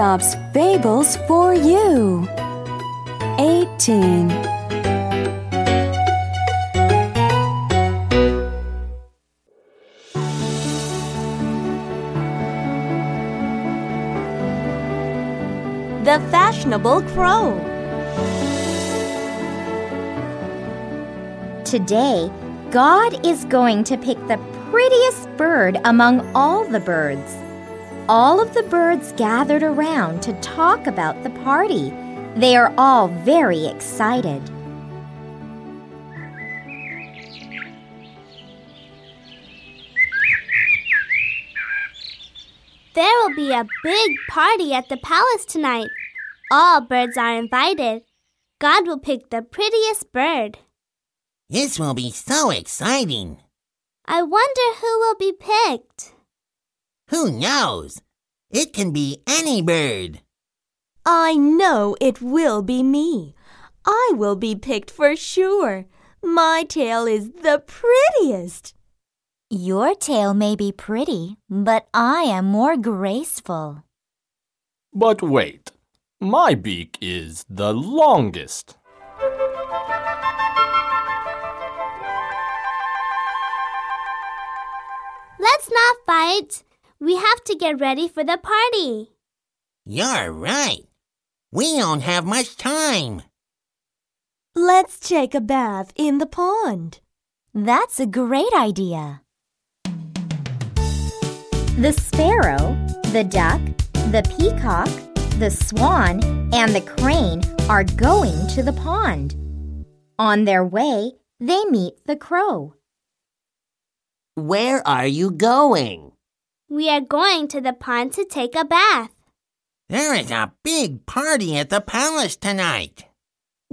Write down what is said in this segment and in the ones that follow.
Aesop's Fables for you. 18. The Fashionable Crow. Today, God is going to pick the prettiest bird among all the birds. All of the birds gathered around to talk about the party. They are all very excited. There will be a big party at the palace tonight. All birds are invited. God will pick the prettiest bird. This will be so exciting. I wonder who will be picked. Who knows? It can be any bird. I know it will be me. I will be picked for sure. My tail is the prettiest. Your tail may be pretty, but I am more graceful. But wait, my beak is the longest. Let's not fight. We have to get ready for the party. You're right. We don't have much time. Let's take a bath in the pond. That's a great idea. The sparrow, the duck, the peacock, the swan, and the crane are going to the pond. On their way, they meet the crow. Where are you going? We are going to the pond to take a bath. There is a big party at the palace tonight.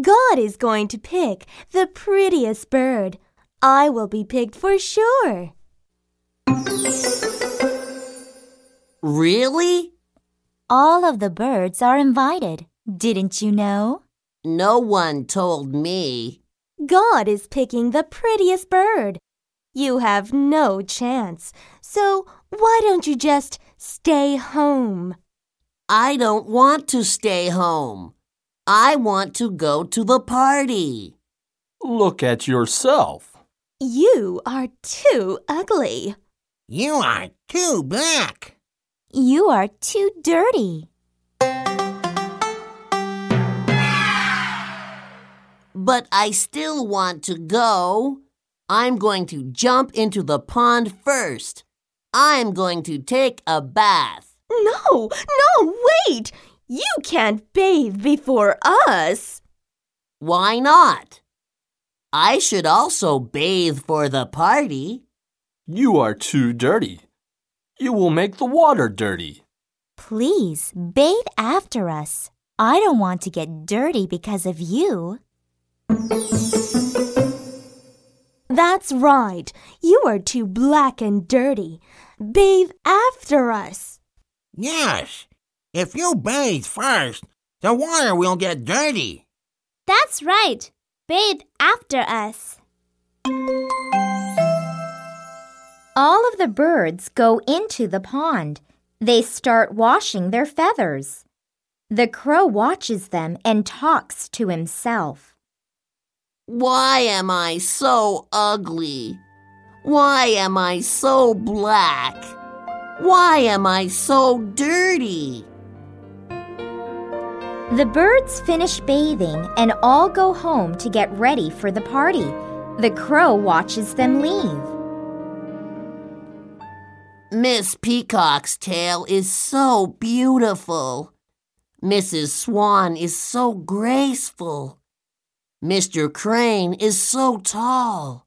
God is going to pick the prettiest bird. I will be picked for sure. Really? All of the birds are invited. Didn't you know? No one told me. God is picking the prettiest bird. You have no chance. So why don't you just stay home? I don't want to stay home. I want to go to the party. Look at yourself. You are too ugly. You are too black. You are too dirty. But I still want to go. I'm going to jump into the pond first. I'm going to take a bath. No, no, wait! You can't bathe before us. Why not? I should also bathe for the party. You are too dirty. You will make the water dirty. Please bathe after us. I don't want to get dirty because of you. That's right. You are too black and dirty. Bathe after us. Yes. If you bathe first, the water will get dirty. That's right. Bathe after us. All of the birds go into the pond. They start washing their feathers. The crow watches them and talks to himself. Why am I so ugly? Why am I so black? Why am I so dirty? The birds finish bathing and all go home to get ready for the party. The crow watches them leave. Miss Peacock's tail is so beautiful. Mrs. Swan is so graceful. Mr. Crane is so tall.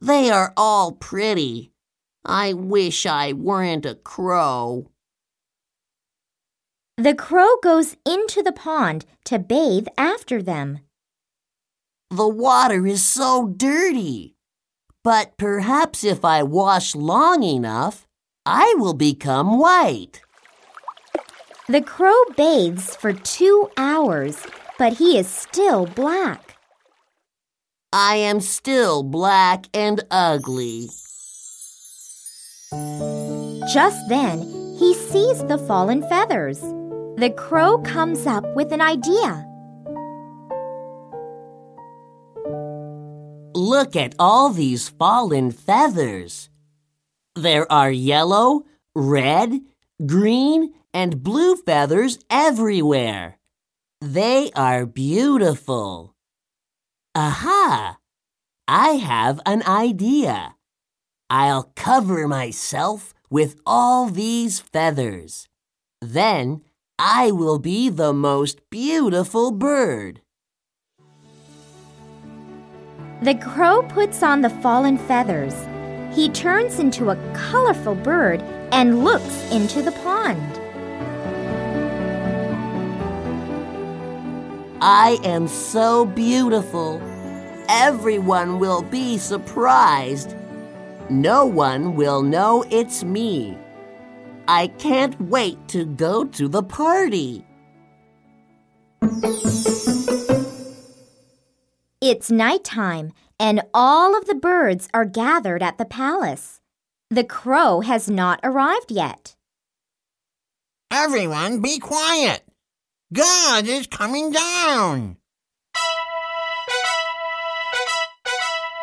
They are all pretty. I wish I weren't a crow. The crow goes into the pond to bathe after them. The water is so dirty. But perhaps if I wash long enough, I will become white. The crow bathes for two hours, but he is still black. I am still black and ugly. Just then, he sees the fallen feathers. The crow comes up with an idea. Look at all these fallen feathers. There are yellow, red, green, and blue feathers everywhere. They are beautiful. Aha! I have an idea. I'll cover myself with all these feathers. Then I will be the most beautiful bird. The crow puts on the fallen feathers. He turns into a colorful bird and looks into the pond. I am so beautiful. Everyone will be surprised. No one will know it's me. I can't wait to go to the party. It's nighttime, and all of the birds are gathered at the palace. The crow has not arrived yet. Everyone be quiet. God is coming down.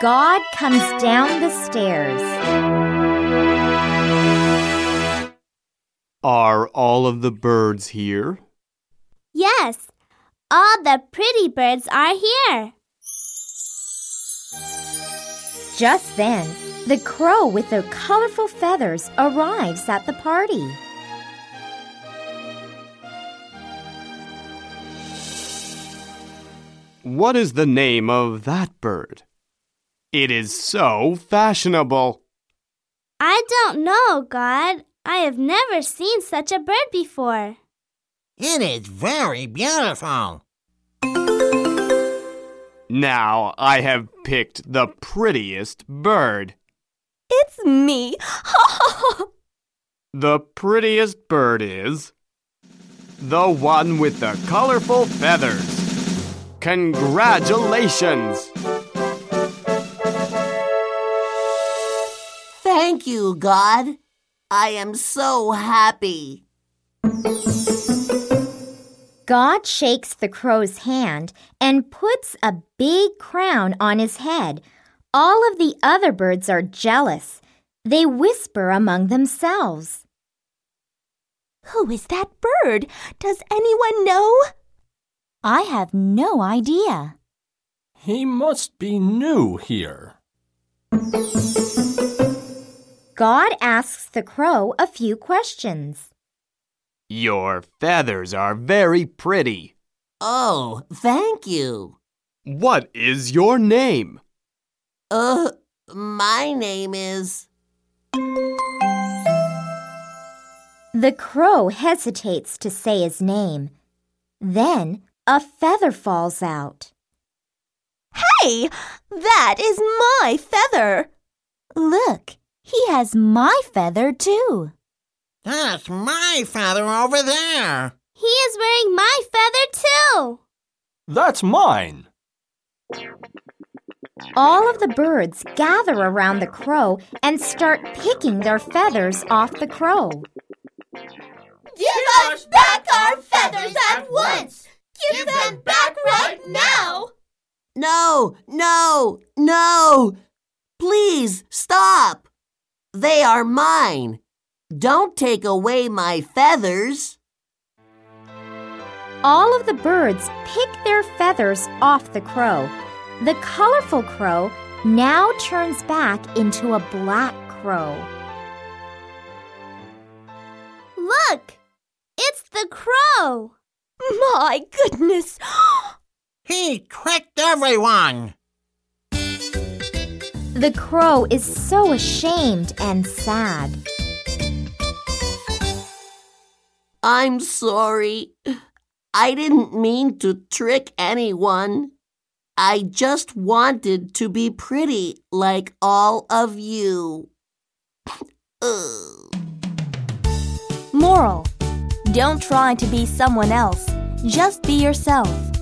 God comes down the stairs. Are all of the birds here? Yes, all the pretty birds are here. Just then, the crow with the colorful feathers arrives at the party. What is the name of that bird? It is so fashionable. I don't know, God. I have never seen such a bird before. It is very beautiful. Now I have picked the prettiest bird. It's me. The prettiest bird is the one with the colorful feathers. Congratulations! Thank you, God. I am so happy. God shakes the crow's hand and puts a big crown on his head. All of the other birds are jealous. They whisper among themselves. Who is that bird? Does anyone know? I have no idea. He must be new here. God asks the crow a few questions. Your feathers are very pretty. Oh, thank you. What is your name? Uh, my name is. The crow hesitates to say his name. Then a feather falls out. Hey, that is my feather. Look, he has my feather too. That's my feather over there. He is wearing my feather too. That's mine. All of the birds gather around the crow and start picking their feathers off the crow. Give us back our feathers at once. Give them back right now. No, no, no! Please stop! They are mine. Don't take away my feathers. All of the birds pick their feathers off the crow. The colorful crow now turns back into a black crow. Look, it's the crow. My goodness. He tricked everyone. The crow is so ashamed and sad. I'm sorry. I didn't mean to trick anyone. I just wanted to be pretty like all of you. Moral Don't try to be someone else. Just be yourself.